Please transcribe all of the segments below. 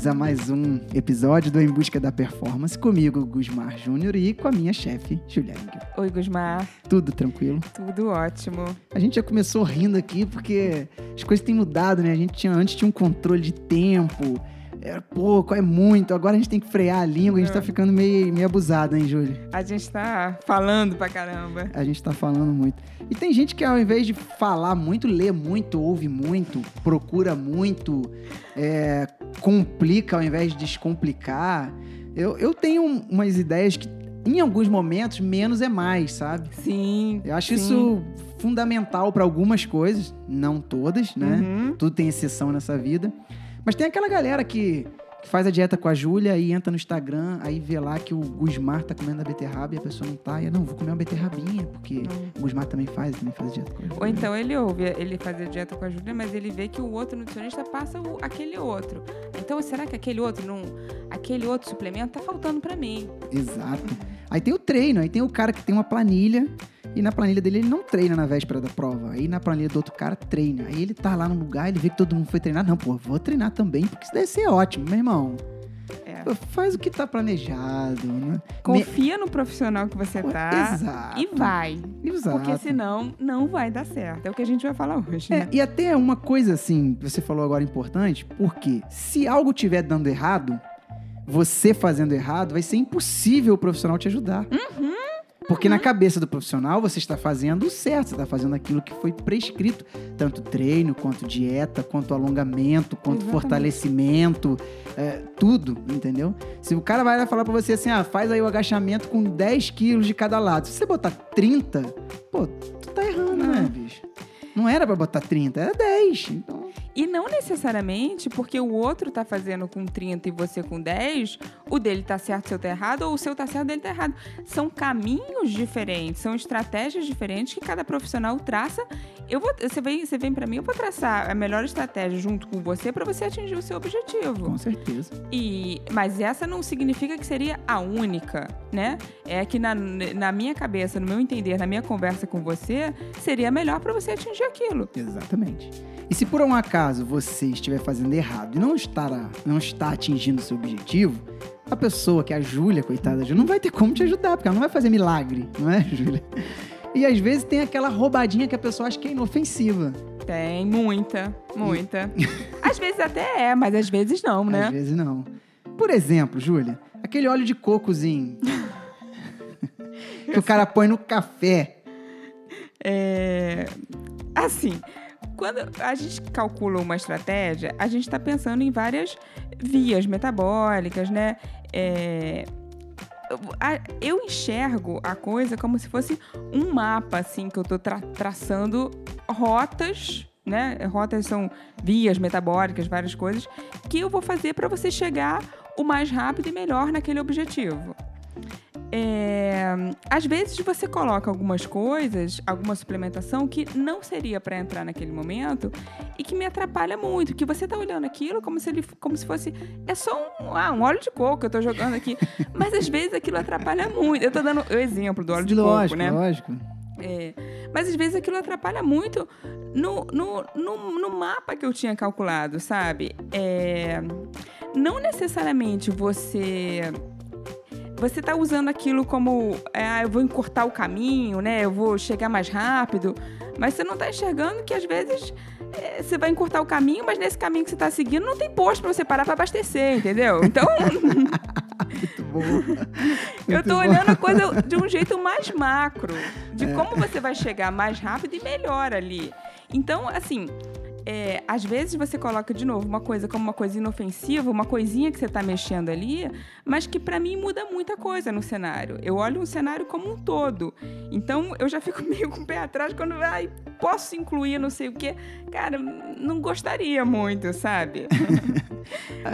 bem-vindos a mais um episódio do Em Busca da Performance, comigo, Gusmar Júnior, e com a minha chefe, Juliane. Oi, Gusmar. Tudo tranquilo? Tudo ótimo. A gente já começou rindo aqui porque as coisas têm mudado, né? A gente tinha, antes tinha um controle de tempo, era pouco, é muito. Agora a gente tem que frear a língua, a gente tá é. ficando meio, meio abusado, hein, Júlia? A gente tá falando pra caramba. A gente tá falando muito. E tem gente que ao invés de falar muito, lê muito, ouve muito, procura muito, é, complica ao invés de descomplicar. Eu, eu tenho umas ideias que, em alguns momentos, menos é mais, sabe? Sim. Eu acho sim. isso fundamental para algumas coisas, não todas, né? Uhum. Tudo tem exceção nessa vida. Mas tem aquela galera que, que faz a dieta com a Júlia e entra no Instagram, aí vê lá que o Gusmar tá comendo a beterraba e a pessoa não tá. E eu, não, vou comer uma beterrabinha, porque o Gusmar também faz, também faz a dieta com a Júlia. Ou então ele ouve ele fazer dieta com a Júlia, mas ele vê que o outro nutricionista passa o, aquele outro. Então, será que aquele outro não. Aquele outro suplemento tá faltando para mim? Exato. Aí tem o treino, aí tem o cara que tem uma planilha e na planilha dele ele não treina na véspera da prova. Aí na planilha do outro cara treina. Aí ele tá lá no lugar, ele vê que todo mundo foi treinar. Não, pô, vou treinar também, porque isso deve ser ótimo, meu irmão. É. Faz o que tá planejado, né? Confia Me... no profissional que você tá Exato. e vai. Exato. Porque senão não vai dar certo. É o que a gente vai falar hoje. É, né? e até uma coisa assim, você falou agora importante, porque se algo tiver dando errado, você fazendo errado, vai ser impossível o profissional te ajudar. Uhum. Porque na cabeça do profissional você está fazendo o certo, você está fazendo aquilo que foi prescrito, tanto treino, quanto dieta, quanto alongamento, quanto Exatamente. fortalecimento, é, tudo, entendeu? Se o cara vai lá falar para você assim, ah, faz aí o agachamento com 10 quilos de cada lado, se você botar 30, pô, tu tá errando, né, bicho? Não era para botar 30, era 10. Então... E não necessariamente porque o outro tá fazendo com 30 e você com 10, o dele tá certo, o seu tá errado, ou o seu tá certo, o dele tá errado. São caminhos diferentes, são estratégias diferentes que cada profissional traça. Eu vou, você vem, você vem para mim, eu vou traçar a melhor estratégia junto com você para você atingir o seu objetivo. Com certeza. E, mas essa não significa que seria a única, né? É que na, na minha cabeça, no meu entender, na minha conversa com você, seria melhor para você atingir aquilo. Exatamente. E se por um acaso você estiver fazendo errado e não, estará, não está atingindo o seu objetivo, a pessoa que é a Júlia, coitada, não vai ter como te ajudar, porque ela não vai fazer milagre, não é, Júlia? E às vezes tem aquela roubadinha que a pessoa acha que é inofensiva. Tem, muita, muita. às vezes até é, mas às vezes não, né? Às vezes não. Por exemplo, Júlia, aquele óleo de cocozinho que o cara põe no café. É. Assim, quando a gente calcula uma estratégia, a gente está pensando em várias vias metabólicas, né? É, eu enxergo a coisa como se fosse um mapa, assim, que eu estou tra traçando rotas, né? Rotas são vias metabólicas, várias coisas, que eu vou fazer para você chegar o mais rápido e melhor naquele objetivo. É, às vezes você coloca algumas coisas, alguma suplementação que não seria para entrar naquele momento e que me atrapalha muito, que você tá olhando aquilo como se ele, como se fosse é só um, ah, um óleo de coco que eu tô jogando aqui, mas às vezes aquilo atrapalha muito. Eu tô dando o exemplo do óleo de lógico, coco, né? Lógico. É, mas às vezes aquilo atrapalha muito no, no, no, no mapa que eu tinha calculado, sabe? É, não necessariamente você você está usando aquilo como é, eu vou encurtar o caminho, né? Eu vou chegar mais rápido, mas você não está enxergando que às vezes é, você vai encurtar o caminho, mas nesse caminho que você está seguindo não tem posto para você parar para abastecer, entendeu? Então Muito bom. eu estou olhando a coisa de um jeito mais macro, de é. como você vai chegar mais rápido e melhor ali. Então, assim, é, às vezes você coloca de novo uma coisa como uma coisa inofensiva, uma coisinha que você está mexendo ali, mas que para mim muda muita coisa no cenário. Eu olho um cenário como um todo. Então eu já fico meio com o pé atrás quando ai, posso incluir não sei o quê. Cara, não gostaria muito, sabe?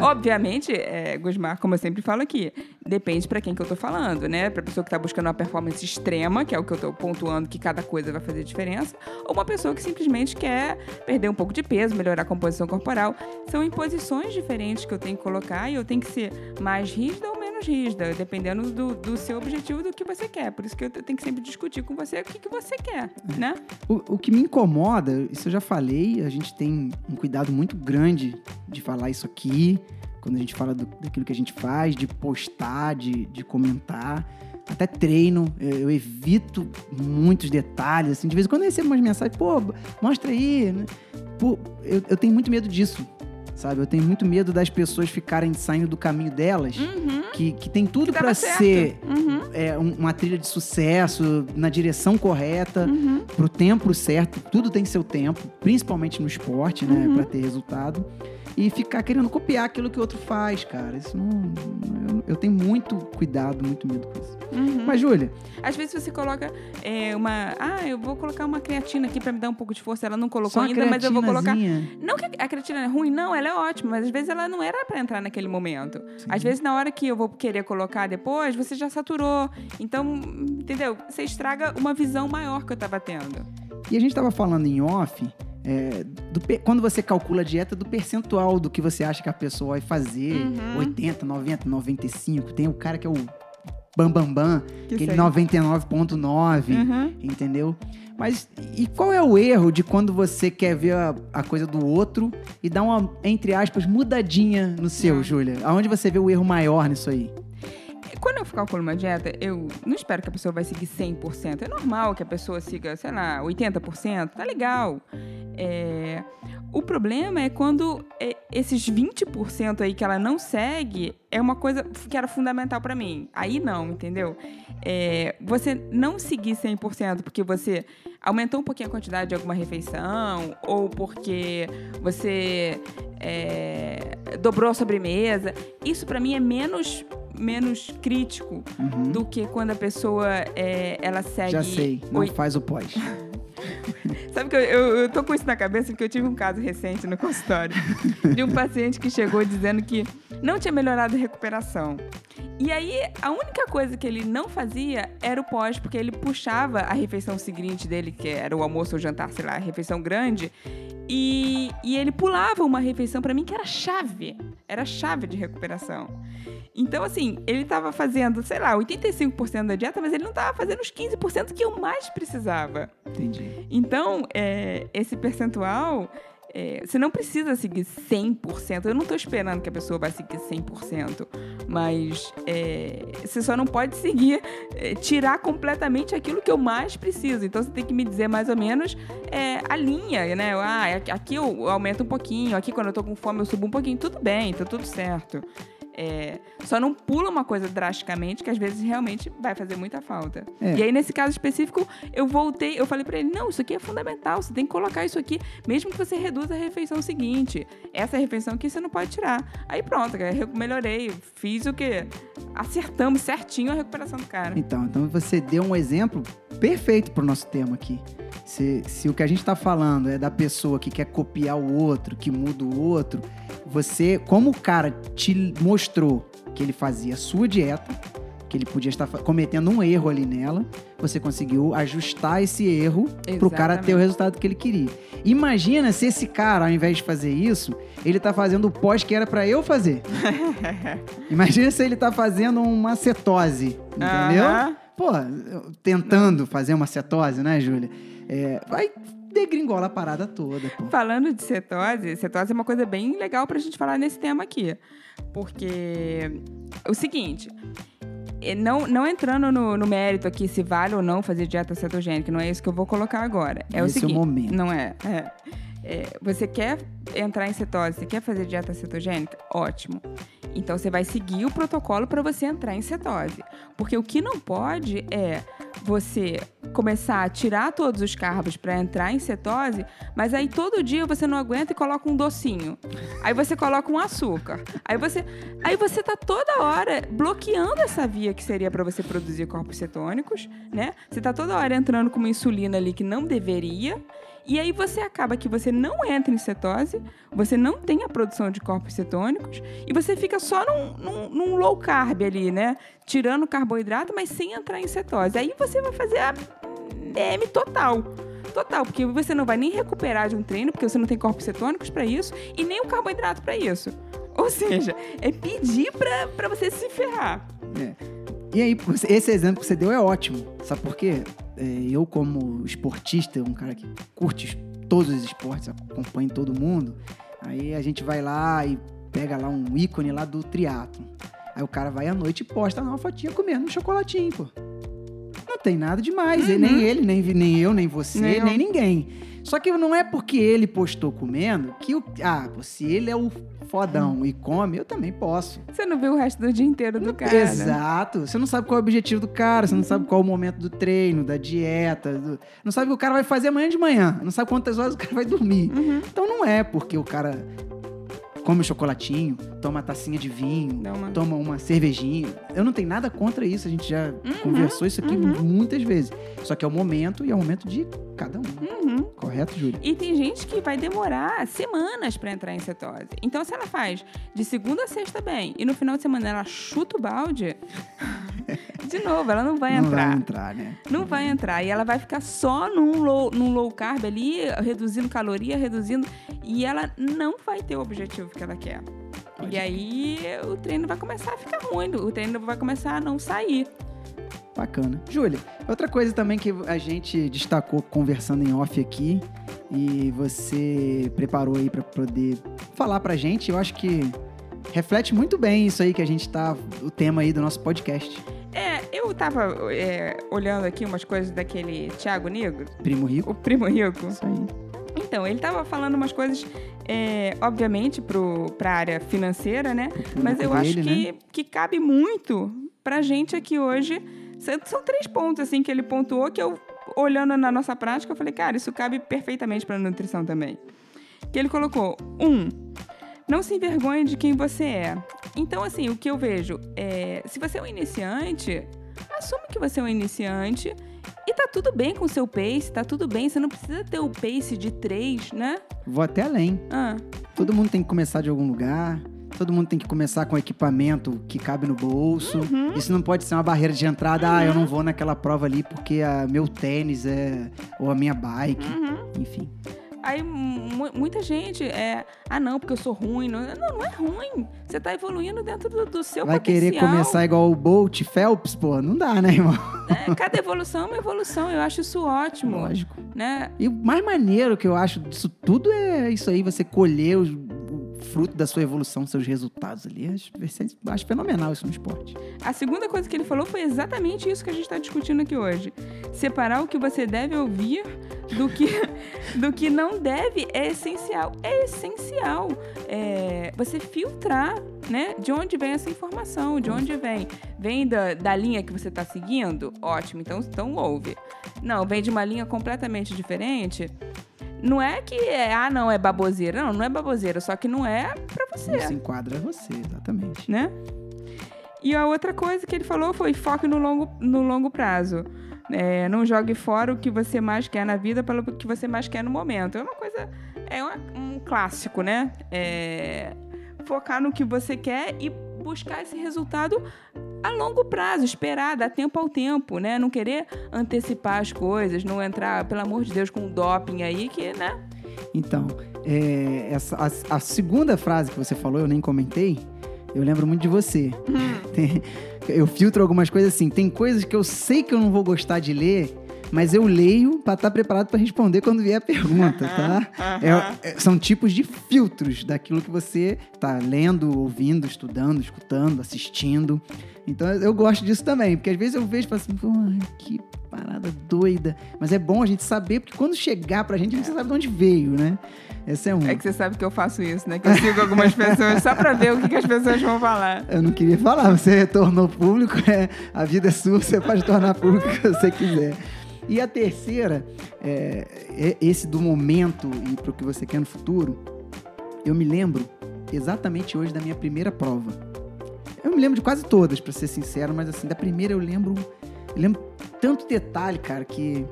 Obviamente, é, Gusmar, como eu sempre falo aqui, depende para quem que eu tô falando, né? Pra pessoa que tá buscando uma performance extrema, que é o que eu tô pontuando que cada coisa vai fazer diferença, ou uma pessoa que simplesmente quer perder um pouco de peso, melhorar a composição corporal. São imposições diferentes que eu tenho que colocar e eu tenho que ser mais rígida ou menos rígida, dependendo do, do seu objetivo do que você quer. Por isso que eu tenho que sempre discutir com você o que, que você quer, né? O, o que me incomoda, isso eu já falei, a gente tem um cuidado muito grande de falar isso aqui quando a gente fala do, daquilo que a gente faz, de postar, de, de comentar. Até treino, eu, eu evito muitos detalhes, assim. De vez em quando eu recebo umas mensagens, pô, mostra aí, né? Pô, eu, eu tenho muito medo disso sabe? Eu tenho muito medo das pessoas ficarem saindo do caminho delas, Uhum. que, que tem tudo certo. ser Uhum. é, um- uma trilha de sucesso, na direção correta, Uhum. pro tempo certo. Tudo tem seu tempo, principalmente no esporte, né? Uhum. Pra ter resultado. E ficar querendo copiar aquilo que o outro faz, cara. Isso não. Eu, eu tenho muito cuidado, muito medo com isso. Uhum. Mas, Júlia, Às vezes você coloca é, uma. Ah, eu vou colocar uma creatina aqui pra me dar um pouco de força. Ela não colocou ainda, mas eu vou colocar. Não que a creatina é ruim, não, ela é ótima, mas às vezes ela não era pra entrar naquele momento. Às vezes, na hora que eu vou querer colocar depois, você já saturou. Então, entendeu? Você estraga uma visão maior que eu tava tendo. E a gente tava falando em off. É, do quando você calcula a dieta, do percentual do que você acha que a pessoa vai fazer, Uhum. 80, 90, 95. Tem o cara que é o bambambam, bam, bam, Que aquele sei. 99,9. Uhum. entendeu? Mas e qual é o erro de quando você quer ver a, a coisa do outro e dar uma, entre aspas, mudadinha no seu, Não. Júlia? Aonde você vê o erro maior nisso aí? Quando eu calculo uma dieta, eu não espero que a pessoa vai seguir 100%. É normal que a pessoa siga, sei lá, 80%. Tá legal. É, O problema é quando é, esses 20% aí que ela não segue é uma coisa que era fundamental pra mim. Aí não, entendeu? É, você não seguir 100% porque você aumentou um pouquinho a quantidade de alguma refeição ou porque você é, dobrou a sobremesa. Isso pra mim é menos menos crítico Uhum. do que quando a pessoa é, ela segue. Já sei, não Oi- faz o pós. Sabe que eu, eu, eu tô com isso na cabeça porque eu tive um caso recente no consultório de um paciente que chegou dizendo que não tinha melhorado a recuperação. E aí, a única coisa que ele não fazia era o pós, porque ele puxava a refeição seguinte dele, que era o almoço ou jantar, sei lá, a refeição grande, e, e ele pulava uma refeição pra mim que era chave. Era chave de recuperação. Então, assim, ele tava fazendo, sei lá, 85% da dieta, mas ele não tava fazendo os 15% que eu mais precisava. Entendi. Então, é, esse percentual, é, você não precisa seguir 100%. Eu não estou esperando que a pessoa vai seguir 100%. Mas é, você só não pode seguir, é, tirar completamente aquilo que eu mais preciso. Então, você tem que me dizer mais ou menos é, a linha, né? Ah, aqui- eu aumento um pouquinho, aqui quando eu tô com fome eu subo um pouquinho. Tudo bem, tá tudo certo. É, só não pula uma coisa drasticamente, que às vezes realmente vai fazer muita falta. É. E aí, nesse caso específico, eu voltei, eu falei pra ele: não, isso aqui é fundamental, você tem que colocar isso aqui, mesmo que você reduza a refeição seguinte. Essa refeição aqui você não pode tirar. Aí pronto, eu melhorei, fiz o quê? Acertamos certinho a recuperação do cara. Então, então você deu um exemplo perfeito pro nosso tema aqui. Se, se o que a gente tá falando é da pessoa que quer copiar o outro, que muda o outro, você, como o cara te mostrou que ele fazia a sua dieta, que ele podia estar cometendo um erro ali nela, você conseguiu ajustar esse erro pro cara ter o resultado que ele queria. Imagina se esse cara, ao invés de fazer isso, ele tá fazendo o pós que era pra eu fazer. Imagina se ele tá fazendo uma cetose, entendeu? Aham. Pô, tentando fazer uma cetose, né, Júlia? É, vai degringolar a parada toda, pô. Falando de cetose, cetose é uma coisa bem legal pra gente falar nesse tema aqui. Porque é o seguinte, é, não, não entrando no, no mérito aqui se vale ou não fazer dieta cetogênica, não é isso que eu vou colocar agora. É o Esse é o seguinte, momento. não é, é. É, você quer entrar em cetose, você quer fazer dieta cetogênica? Ótimo. Então você vai seguir o protocolo para você entrar em cetose. Porque o que não pode é você começar a tirar todos os carbos para entrar em cetose, mas aí todo dia você não aguenta e coloca um docinho. Aí você coloca um açúcar. Aí você, aí você tá toda hora bloqueando essa via que seria para você produzir corpos cetônicos, né? Você tá toda hora entrando com uma insulina ali que não deveria. E aí você acaba que você não entra em cetose, você não tem a produção de corpos cetônicos e você fica só num, num- num low carb ali, né? Tirando carboidrato, mas sem entrar em cetose. Aí você vai fazer a DM total. Total, porque você não vai nem recuperar de um treino, porque você não tem corpos cetônicos para isso e nem o carboidrato para isso. Ou seja, é pedir pra, pra você se ferrar. E aí, esse exemplo que você deu é ótimo. Sabe por quê? É, eu, como esportista, um cara que curte todos os esportes, acompanha todo mundo, aí a gente vai lá e pega lá um ícone lá do triatlo. Aí o cara vai à noite e posta lá uma fotinha comendo um chocolatinho, pô. Não tem nada demais. Uhum. Nem ele, nem, nem eu, nem você, Nem nem, ninguém. Só que não é porque ele postou comendo que o. Ah, se ele é o fodão e come, eu também posso. Você não viu o resto do dia inteiro do cara. né? Exato. Você não sabe qual é o objetivo do cara, você não sabe qual é o momento do treino, da dieta, do- não sabe o que o cara vai fazer amanhã de manhã, não sabe quantas horas o cara vai dormir. Uhum. Então não é porque o cara come um chocolatinho, toma uma tacinha de vinho, uma- toma uma cervejinha. Eu não tenho nada contra isso, a gente já Uhum, conversou isso aqui muitas vezes. Só que é o momento e é o momento de cada um. Uhum. Correto, Júlia? E tem gente que vai demorar semanas pra entrar em cetose. Então, se ela faz de segunda a sexta bem e no final de semana ela chuta o balde, de novo, ela não vai não entrar. vai entrar, né? Não vai entrar. E ela vai ficar só num low, num low carb ali, reduzindo caloria, reduzindo. E ela não vai ter o objetivo que ela quer. Pode e aí o treino vai começar a ficar ruim. O treino vai começar a não sair. Bacana. Júlia, outra coisa também que a gente destacou conversando em off aqui e você preparou aí pra poder falar pra gente, eu acho que reflete muito bem isso aí que a gente tá, o tema aí do nosso podcast. É, eu tava é, olhando aqui umas coisas daquele Thiago Negro, Primo Rico. o primo rico. Isso aí. Então, ele tava falando umas coisas, é, obviamente, pro, pra área financeira, né? Mas eu acho que, né? que cabe muito pra gente aqui hoje. São, são três pontos, assim, que ele pontuou que eu, olhando na nossa prática, eu falei, cara, isso cabe perfeitamente pra nutrição também. Que ele colocou, um, não se envergonhe de quem você é. Então, assim, o que eu vejo é, se você é um iniciante, assume que você é um iniciante e tá tudo bem com o seu pace, tá tudo bem, você não precisa ter o pace de três, né? Vou até além. Ah, Todo mundo tem que começar de algum lugar. Todo mundo tem que começar com equipamento que cabe no bolso. Uhum. Isso não pode ser uma barreira de entrada. Ah, eu não vou naquela prova ali porque a meu tênis é ou a minha bike, uhum. enfim. Aí mu- muita gente é, ah não, porque eu sou ruim. Não, não, é ruim. Você tá evoluindo dentro do, do seu Vai querer potencial. começar igual o Bolt, Phelps, pô, não dá, né, irmão? É, cada evolução é uma evolução. Eu acho isso ótimo. Lógico. Né? E o mais maneiro que eu acho disso tudo é isso aí, você colher os- fruto da sua evolução, seus resultados ali. Acho, acho fenomenal isso no esporte. A segunda coisa que ele falou foi exatamente isso que a gente está discutindo aqui hoje. Separar o que você deve ouvir do que, do que não deve é essencial. É essencial é, você filtrar né, de onde vem essa informação, de onde vem. Vem da, da linha que você está seguindo? Ótimo, então, então ouve. Não, vem de uma linha completamente diferente. Não é que é, ah, não, é baboseira. Não, não é baboseira, só que não é pra você Isso enquadra você, exatamente. né? E a outra coisa que ele falou foi foque no longo, no longo prazo. É, não jogue fora o que você mais quer na vida pelo que você mais quer no momento. É uma coisa, é uma- um clássico, né? É, focar no que você quer e buscar esse resultado a longo prazo, esperar, dar tempo ao tempo, né? Não querer antecipar as coisas, não entrar, pelo amor de Deus, com um doping aí que, né? Então, é, essa, a, a segunda frase que você falou, eu nem comentei, eu lembro muito de você. Tem- eu filtro algumas coisas assim. Tem coisas que eu sei que eu não vou gostar de ler, mas eu leio pra estar preparado pra responder quando vier a pergunta, tá? É- é- são tipos de filtros daquilo que você tá lendo, ouvindo, estudando, escutando, assistindo. Então eu gosto disso também, porque às vezes eu vejo e falo assim, pô, que parada doida. Mas é bom a gente saber, porque quando chegar pra gente, a gente sabe de onde veio, né? Essa é uma. É que você sabe que eu faço isso, né? Que eu sigo algumas pessoas só pra ver o que, que as pessoas vão falar. Eu não queria falar, você tornou público, é, a vida é sua, você pode tornar público o que você quiser. E a terceira, é, é esse do momento e pro que você quer no futuro, eu me lembro exatamente hoje da minha primeira prova. Eu me lembro de quase todas, pra ser sincero, mas assim, da primeira eu lembro, eu lembro tanto detalhe, cara, que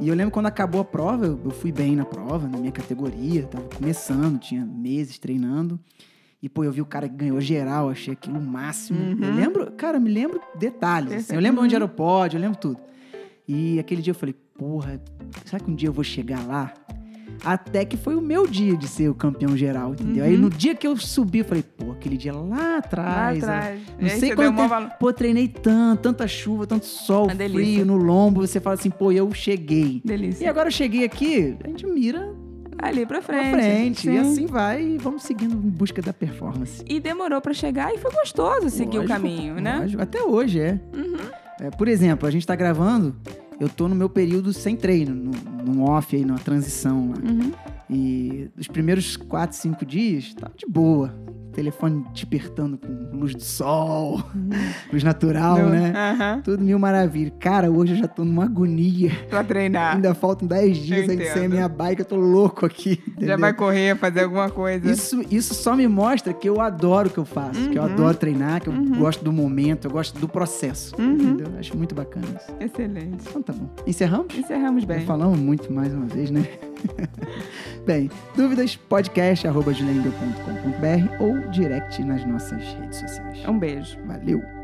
e eu lembro quando acabou a prova, eu, fui bem na prova, na minha categoria, tava começando, tinha meses treinando. E, pô, eu vi o cara que ganhou geral, achei aquilo o máximo. Uhum. Eu lembro, cara, eu me lembro detalhes. assim, eu lembro onde era o pódio, eu lembro tudo. E aquele dia eu falei, porra, será que um dia eu vou chegar lá? Até que foi o meu dia de ser o campeão geral, entendeu? Aí Uhum. no dia que eu subi, eu falei, pô, aquele dia lá Lá atrás. ó, atrás. não aí sei quanto tempo. Pô, treinei tanto, tanta chuva, tanto sol, frio no lombo. Você fala assim, pô, eu cheguei. Delícia. E agora eu cheguei aqui, a gente mira ali pra frente. Pra frente. Sim. E assim vai e vamos seguindo em busca da performance. E demorou pra chegar e foi gostoso seguir o Lógico, caminho, né? lógico. Até hoje, é. Uhum. É, Por exemplo, a gente tá gravando, eu tô no meu período sem treino, no, num off aí, numa transição lá. Uhum. E os primeiros quatro, cinco dias, tá de boa. Telefone despertando com luz do sol, luz natural, No- né? Tudo mil maravilha. Cara, hoje eu já tô numa agonia. Pra treinar. Ainda faltam 10 dias Eu ainda sem a entendo. minha bike, eu tô louco aqui. Já entendeu? vai correr, fazer alguma coisa. Isso, isso só me mostra que eu adoro o que eu faço, que eu Uhum. adoro treinar, que eu gosto do momento, eu gosto do processo. Uhum. Entendeu? Acho muito bacana isso. Excelente. Então tá bom. Encerramos? Encerramos Já bem. falamos muito mais uma vez, né? bem, dúvidas, podcast, arroba juliaengel.com.br ou direct nas nossas redes sociais. Um beijo. Valeu!